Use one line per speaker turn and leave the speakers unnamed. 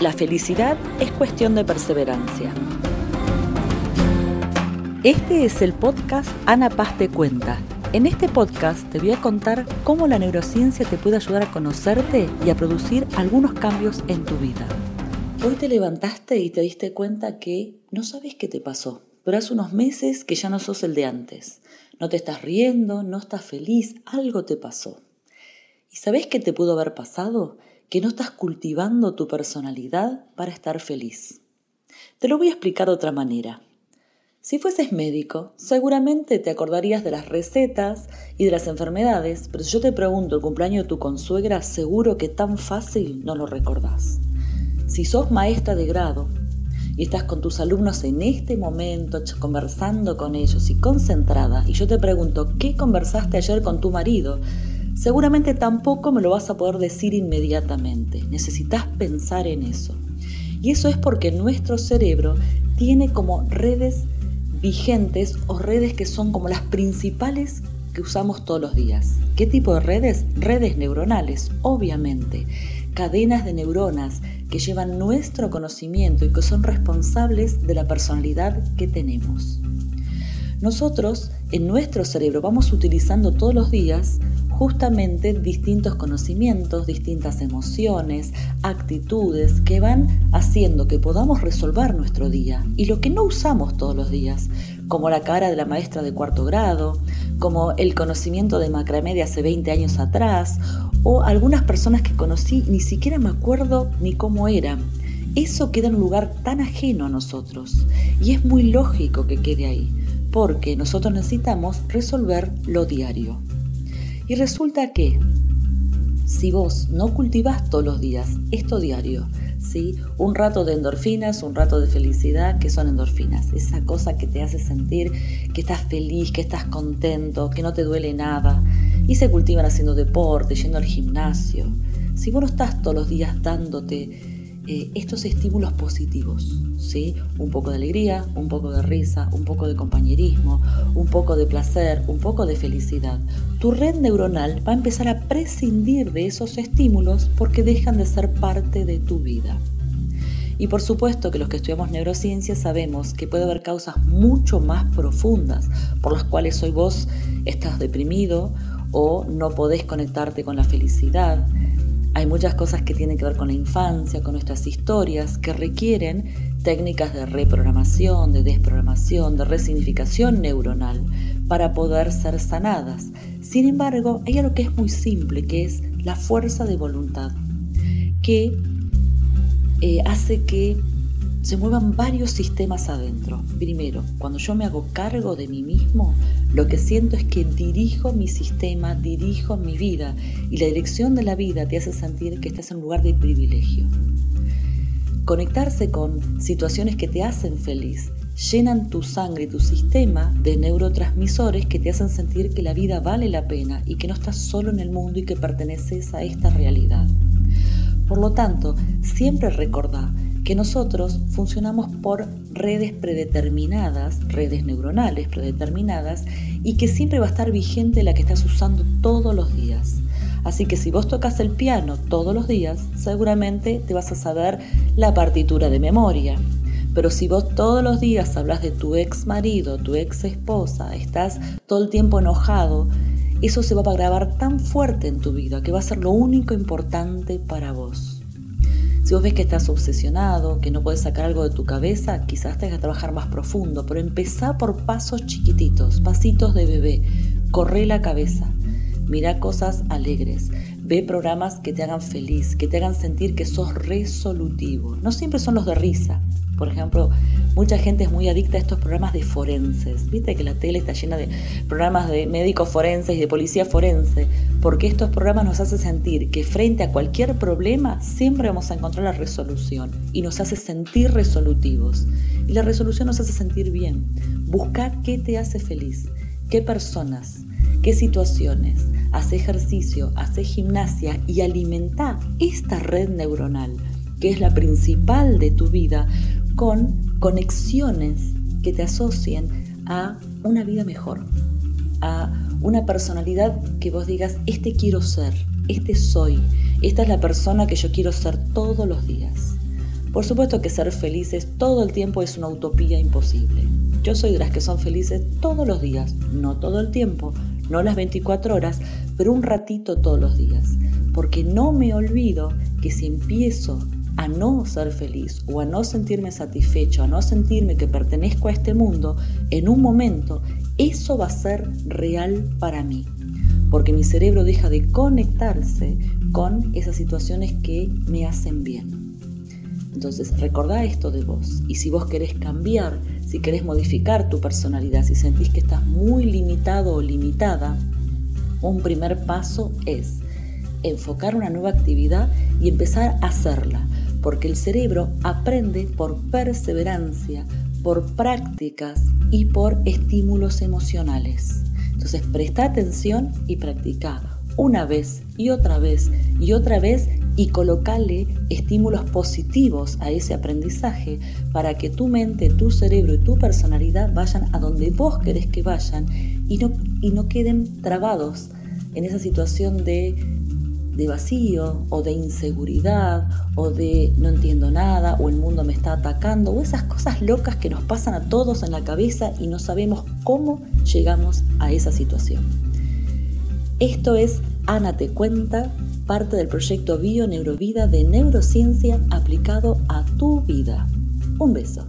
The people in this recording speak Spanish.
La felicidad es cuestión de perseverancia. Este es el podcast Ana Paz te cuenta. En este podcast te voy a contar cómo la neurociencia te puede ayudar a conocerte y a producir algunos cambios en tu vida. Hoy te levantaste y te diste cuenta que no sabes qué te pasó, pero hace unos meses que ya no sos el de antes. No te estás riendo, no estás feliz, algo te pasó. ¿Y sabes qué te pudo haber pasado? Que no estás cultivando tu personalidad para estar feliz. Te lo voy a explicar de otra manera. Si fueses médico, seguramente te acordarías de las recetas y de las enfermedades, pero si yo te pregunto el cumpleaños de tu consuegra, seguro que tan fácil no lo recordás. Si sos maestra de grado y estás con tus alumnos en este momento conversando con ellos y concentrada, y yo te pregunto, ¿qué conversaste ayer con tu marido? Seguramente tampoco me lo vas a poder decir inmediatamente. Necesitas pensar en eso. Y eso es porque nuestro cerebro tiene como redes vigentes o redes que son como las principales que usamos todos los días. ¿Qué tipo de redes? Redes neuronales, obviamente. Cadenas de neuronas que llevan nuestro conocimiento y que son responsables de la personalidad que tenemos. Nosotros en nuestro cerebro vamos utilizando todos los días justamente distintos conocimientos, distintas emociones, actitudes que van haciendo que podamos resolver nuestro día. Y lo que no usamos todos los días, como la cara de la maestra de cuarto grado, como el conocimiento de macramé de hace 20 años atrás, o algunas personas que conocí ni siquiera me acuerdo ni cómo eran. Eso queda en un lugar tan ajeno a nosotros y es muy lógico que quede ahí, porque nosotros necesitamos resolver lo diario. Y resulta que si vos no cultivas todos los días esto diario, ¿sí? un rato de endorfinas, un rato de felicidad, que son endorfinas? Esa cosa que te hace sentir que estás feliz, que estás contento, que no te duele nada. Y se cultivan haciendo deporte, yendo al gimnasio. Si vos no estás todos los días dándote eh, estos estímulos positivos, ¿sí? Un poco de alegría, un poco de risa, un poco de compañerismo, un poco de placer, un poco de felicidad. Tu red neuronal va a empezar a prescindir de esos estímulos porque dejan de ser parte de tu vida. Y por supuesto que los que estudiamos neurociencia sabemos que puede haber causas mucho más profundas por las cuales hoy vos estás deprimido o no podés conectarte con la felicidad, hay muchas cosas que tienen que ver con la infancia, con nuestras historias, que requieren técnicas de reprogramación, de desprogramación, de resignificación neuronal para poder ser sanadas. Sin embargo, hay algo que es muy simple, que es la fuerza de voluntad, que eh, hace que se muevan varios sistemas adentro. Primero, cuando yo me hago cargo de mí mismo, lo que siento es que dirijo mi sistema, dirijo mi vida y la dirección de la vida te hace sentir que estás en un lugar de privilegio. Conectarse con situaciones que te hacen feliz llenan tu sangre y tu sistema de neurotransmisores que te hacen sentir que la vida vale la pena y que no estás solo en el mundo y que perteneces a esta realidad. Por lo tanto, siempre recordá que nosotros funcionamos por redes predeterminadas, redes neuronales predeterminadas, y que siempre va a estar vigente la que estás usando todos los días. Así que si vos tocas el piano todos los días, seguramente te vas a saber la partitura de memoria. Pero si vos todos los días hablas de tu ex marido, tu ex esposa, estás todo el tiempo enojado, eso se va a grabar tan fuerte en tu vida que va a ser lo único importante para vos. Si vos ves que estás obsesionado, que no puedes sacar algo de tu cabeza, quizás tengas que trabajar más profundo, pero empezá por pasos chiquititos, pasitos de bebé. Corre la cabeza, mira cosas alegres, ve programas que te hagan feliz, que te hagan sentir que sos resolutivo. No siempre son los de risa, por ejemplo, mucha gente es muy adicta a estos programas de forenses. Viste que la tele está llena de programas de médicos forenses y de policía forense, porque estos programas nos hacen sentir que frente a cualquier problema siempre vamos a encontrar la resolución y nos hace sentir resolutivos. Y la resolución nos hace sentir bien. Buscar qué te hace feliz, qué personas, qué situaciones. Hace ejercicio, hace gimnasia y alimenta esta red neuronal que es la principal de tu vida, con conexiones que te asocien a una vida mejor, a una personalidad que vos digas, este quiero ser, este soy, esta es la persona que yo quiero ser todos los días. Por supuesto que ser felices todo el tiempo es una utopía imposible. Yo soy de las que son felices todos los días, no todo el tiempo, no las 24 horas, pero un ratito todos los días, porque no me olvido que si empiezo a no ser feliz o a no sentirme satisfecho, a no sentirme que pertenezco a este mundo, en un momento eso va a ser real para mí, porque mi cerebro deja de conectarse con esas situaciones que me hacen bien. Entonces, recordá esto de vos. Y si vos querés cambiar, si querés modificar tu personalidad, si sentís que estás muy limitado o limitada, un primer paso es enfocar una nueva actividad y empezar a hacerla, porque el cerebro aprende por perseverancia, por prácticas y por estímulos emocionales. Entonces presta atención y practica una vez y otra vez y otra vez y colocale estímulos positivos a ese aprendizaje para que tu mente, tu cerebro y tu personalidad vayan a donde vos querés que vayan y no, y no queden trabados en esa situación de, de vacío o de inseguridad o de no entiendo nada o el mundo me está atacando o esas cosas locas que nos pasan a todos en la cabeza y no sabemos cómo llegamos a esa situación. Esto es Ana te cuenta parte del proyecto Bio Neurovida de neurociencia aplicado a tu vida. Un beso.